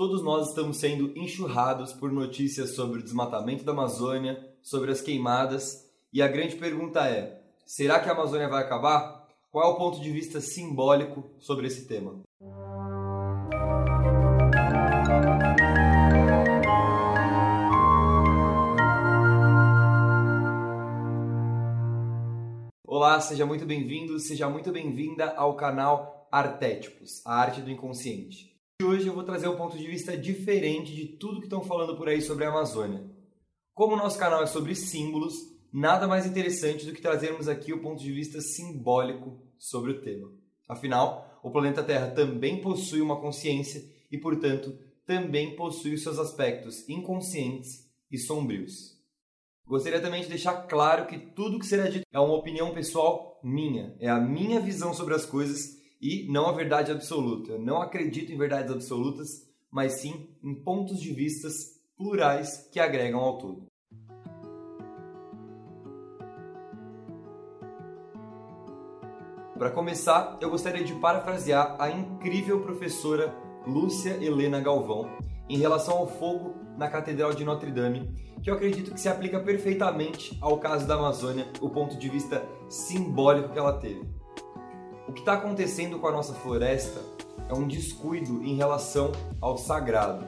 Todos nós estamos sendo enxurrados por notícias sobre o desmatamento da Amazônia, sobre as queimadas, e a grande pergunta é: será que a Amazônia vai acabar? Qual é o ponto de vista simbólico sobre esse tema? Olá, seja muito bem-vindo, seja muito bem-vinda ao canal Artétipos, a arte do inconsciente. Hoje eu vou trazer um ponto de vista diferente de tudo que estão falando por aí sobre a Amazônia. Como o nosso canal é sobre símbolos, nada mais interessante do que trazermos aqui o ponto de vista simbólico sobre o tema. Afinal, o planeta Terra também possui uma consciência e, portanto, também possui os seus aspectos inconscientes e sombrios. Gostaria também de deixar claro que tudo que será dito é uma opinião pessoal minha, é a minha visão sobre as coisas e não a verdade absoluta. Eu não acredito em verdades absolutas, mas sim em pontos de vistas plurais que agregam ao todo. Para começar, eu gostaria de parafrasear a incrível professora Lúcia Helena Galvão em relação ao fogo na Catedral de Notre Dame, que eu acredito que se aplica perfeitamente ao caso da Amazônia, o ponto de vista simbólico que ela teve. O que está acontecendo com a nossa floresta é um descuido em relação ao sagrado.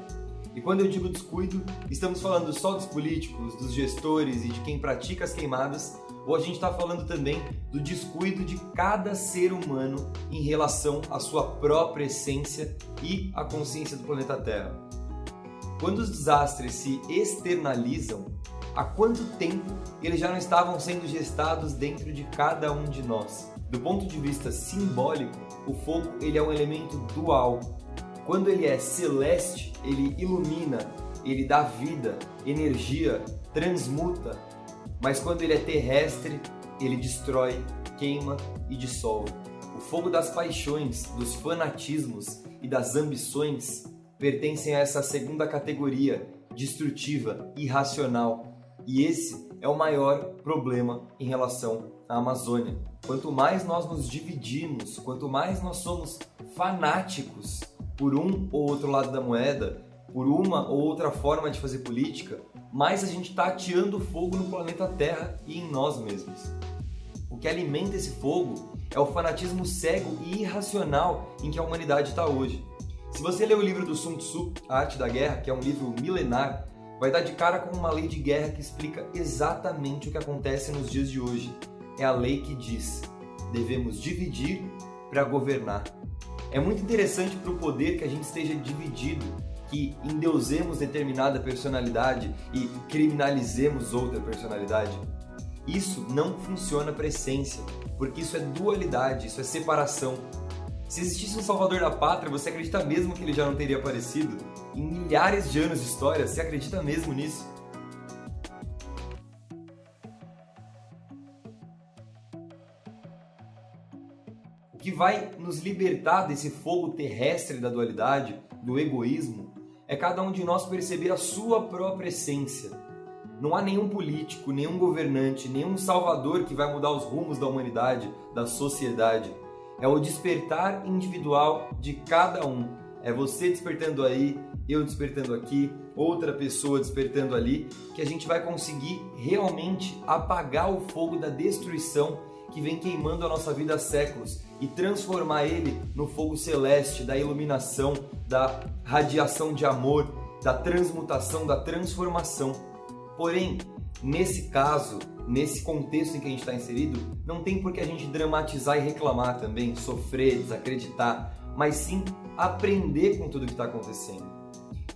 E quando eu digo descuido, estamos falando só dos políticos, dos gestores e de quem pratica as queimadas, ou a gente está falando também do descuido de cada ser humano em relação à sua própria essência e à consciência do planeta Terra. Quando os desastres se externalizam, há quanto tempo eles já não estavam sendo gestados dentro de cada um de nós? Do ponto de vista simbólico, o fogo ele é um elemento dual. Quando ele é celeste, ele ilumina, ele dá vida, energia, transmuta. Mas quando ele é terrestre, ele destrói, queima e dissolve. O fogo das paixões, dos fanatismos e das ambições pertencem a essa segunda categoria, destrutiva, irracional. E esse é o maior problema em relação à Amazônia. Quanto mais nós nos dividimos, quanto mais nós somos fanáticos por um ou outro lado da moeda, por uma ou outra forma de fazer política, mais a gente está ateando fogo no planeta Terra e em nós mesmos. O que alimenta esse fogo é o fanatismo cego e irracional em que a humanidade está hoje. Se você ler o livro do Sun Tzu, A Arte da Guerra, que é um livro milenar, vai dar de cara com uma lei de guerra que explica exatamente o que acontece nos dias de hoje é a lei que diz: devemos dividir para governar. É muito interessante para o poder que a gente esteja dividido, que endeusemos determinada personalidade e criminalizemos outra personalidade. Isso não funciona para essência, porque isso é dualidade, isso é separação. Se existisse um salvador da pátria, você acredita mesmo que ele já não teria aparecido? Em milhares de anos de história, você acredita mesmo nisso? que vai nos libertar desse fogo terrestre da dualidade, do egoísmo, é cada um de nós perceber a sua própria essência. Não há nenhum político, nenhum governante, nenhum salvador que vai mudar os rumos da humanidade, da sociedade. É o despertar individual de cada um. É você despertando aí, eu despertando aqui, outra pessoa despertando ali, que a gente vai conseguir realmente apagar o fogo da destruição que vem queimando a nossa vida há séculos e transformar ele no fogo celeste da iluminação, da radiação de amor, da transmutação, da transformação. Porém, nesse caso, nesse contexto em que a gente está inserido, não tem por que a gente dramatizar e reclamar também, sofrer, desacreditar, mas sim aprender com tudo que está acontecendo.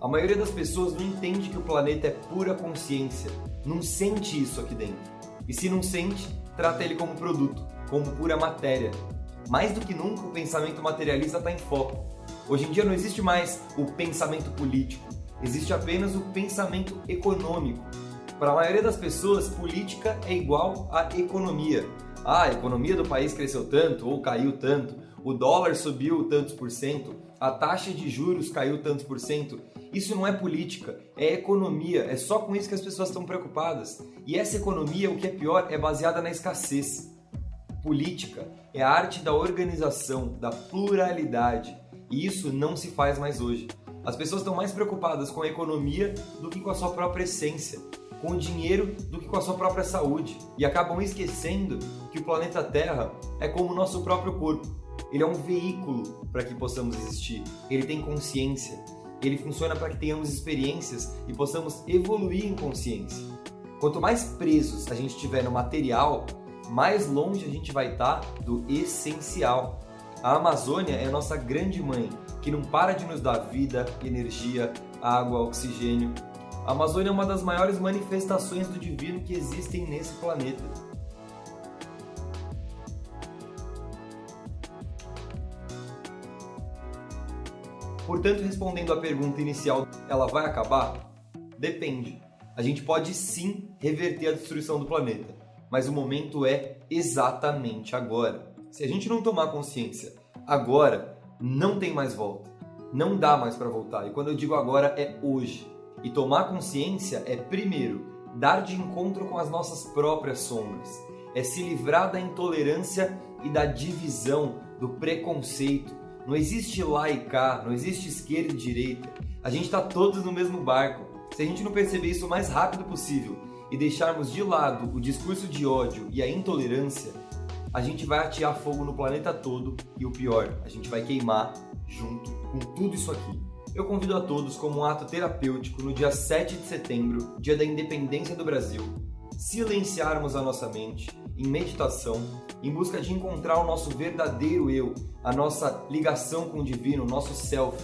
A maioria das pessoas não entende que o planeta é pura consciência, não sente isso aqui dentro. E se não sente, trata ele como produto, como pura matéria. Mais do que nunca, o pensamento materialista está em foco. Hoje em dia não existe mais o pensamento político, existe apenas o pensamento econômico. Para a maioria das pessoas, política é igual a economia. Ah, a economia do país cresceu tanto ou caiu tanto, o dólar subiu tantos por cento, a taxa de juros caiu tantos por cento. Isso não é política, é economia. É só com isso que as pessoas estão preocupadas. E essa economia, o que é pior, é baseada na escassez. Política é a arte da organização, da pluralidade. E isso não se faz mais hoje. As pessoas estão mais preocupadas com a economia do que com a sua própria essência, com o dinheiro do que com a sua própria saúde, e acabam esquecendo que o planeta Terra é como o nosso próprio corpo. Ele é um veículo para que possamos existir. Ele tem consciência. Ele funciona para que tenhamos experiências e possamos evoluir em consciência. Quanto mais presos a gente estiver no material, mais longe a gente vai estar tá do essencial. A Amazônia é a nossa grande mãe, que não para de nos dar vida, energia, água, oxigênio. A Amazônia é uma das maiores manifestações do divino que existem nesse planeta. Portanto, respondendo à pergunta inicial, ela vai acabar? Depende. A gente pode sim reverter a destruição do planeta, mas o momento é exatamente agora. Se a gente não tomar consciência agora, não tem mais volta. Não dá mais para voltar. E quando eu digo agora, é hoje. E tomar consciência é, primeiro, dar de encontro com as nossas próprias sombras. É se livrar da intolerância e da divisão, do preconceito, não existe lá e cá, não existe esquerda e direita. A gente está todos no mesmo barco. Se a gente não perceber isso o mais rápido possível e deixarmos de lado o discurso de ódio e a intolerância, a gente vai atear fogo no planeta todo e o pior, a gente vai queimar junto com tudo isso aqui. Eu convido a todos, como um ato terapêutico, no dia 7 de setembro, dia da independência do Brasil, silenciarmos a nossa mente em meditação, em busca de encontrar o nosso verdadeiro eu, a nossa ligação com o divino, o nosso self,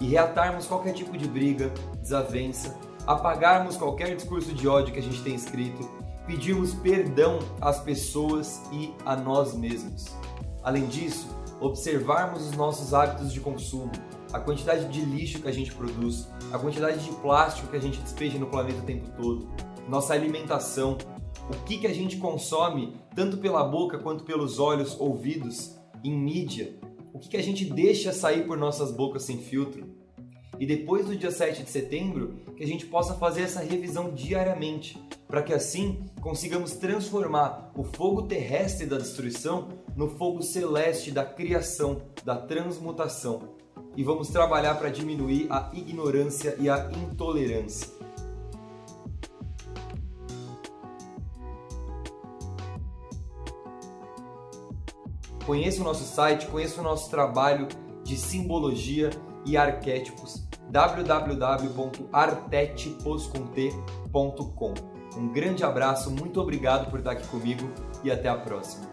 e reatarmos qualquer tipo de briga, desavença, apagarmos qualquer discurso de ódio que a gente tem escrito, pedirmos perdão às pessoas e a nós mesmos. Além disso, observarmos os nossos hábitos de consumo, a quantidade de lixo que a gente produz, a quantidade de plástico que a gente despeja no planeta o tempo todo, nossa alimentação, o que, que a gente consome, tanto pela boca quanto pelos olhos, ouvidos, em mídia, o que, que a gente deixa sair por nossas bocas sem filtro. E depois do dia 7 de setembro, que a gente possa fazer essa revisão diariamente, para que assim consigamos transformar o fogo terrestre da destruição no fogo celeste da criação, da transmutação. E vamos trabalhar para diminuir a ignorância e a intolerância. Conheça o nosso site, conheça o nosso trabalho de simbologia e arquétipos www.artetiposcomt.com. Um grande abraço, muito obrigado por estar aqui comigo e até a próxima.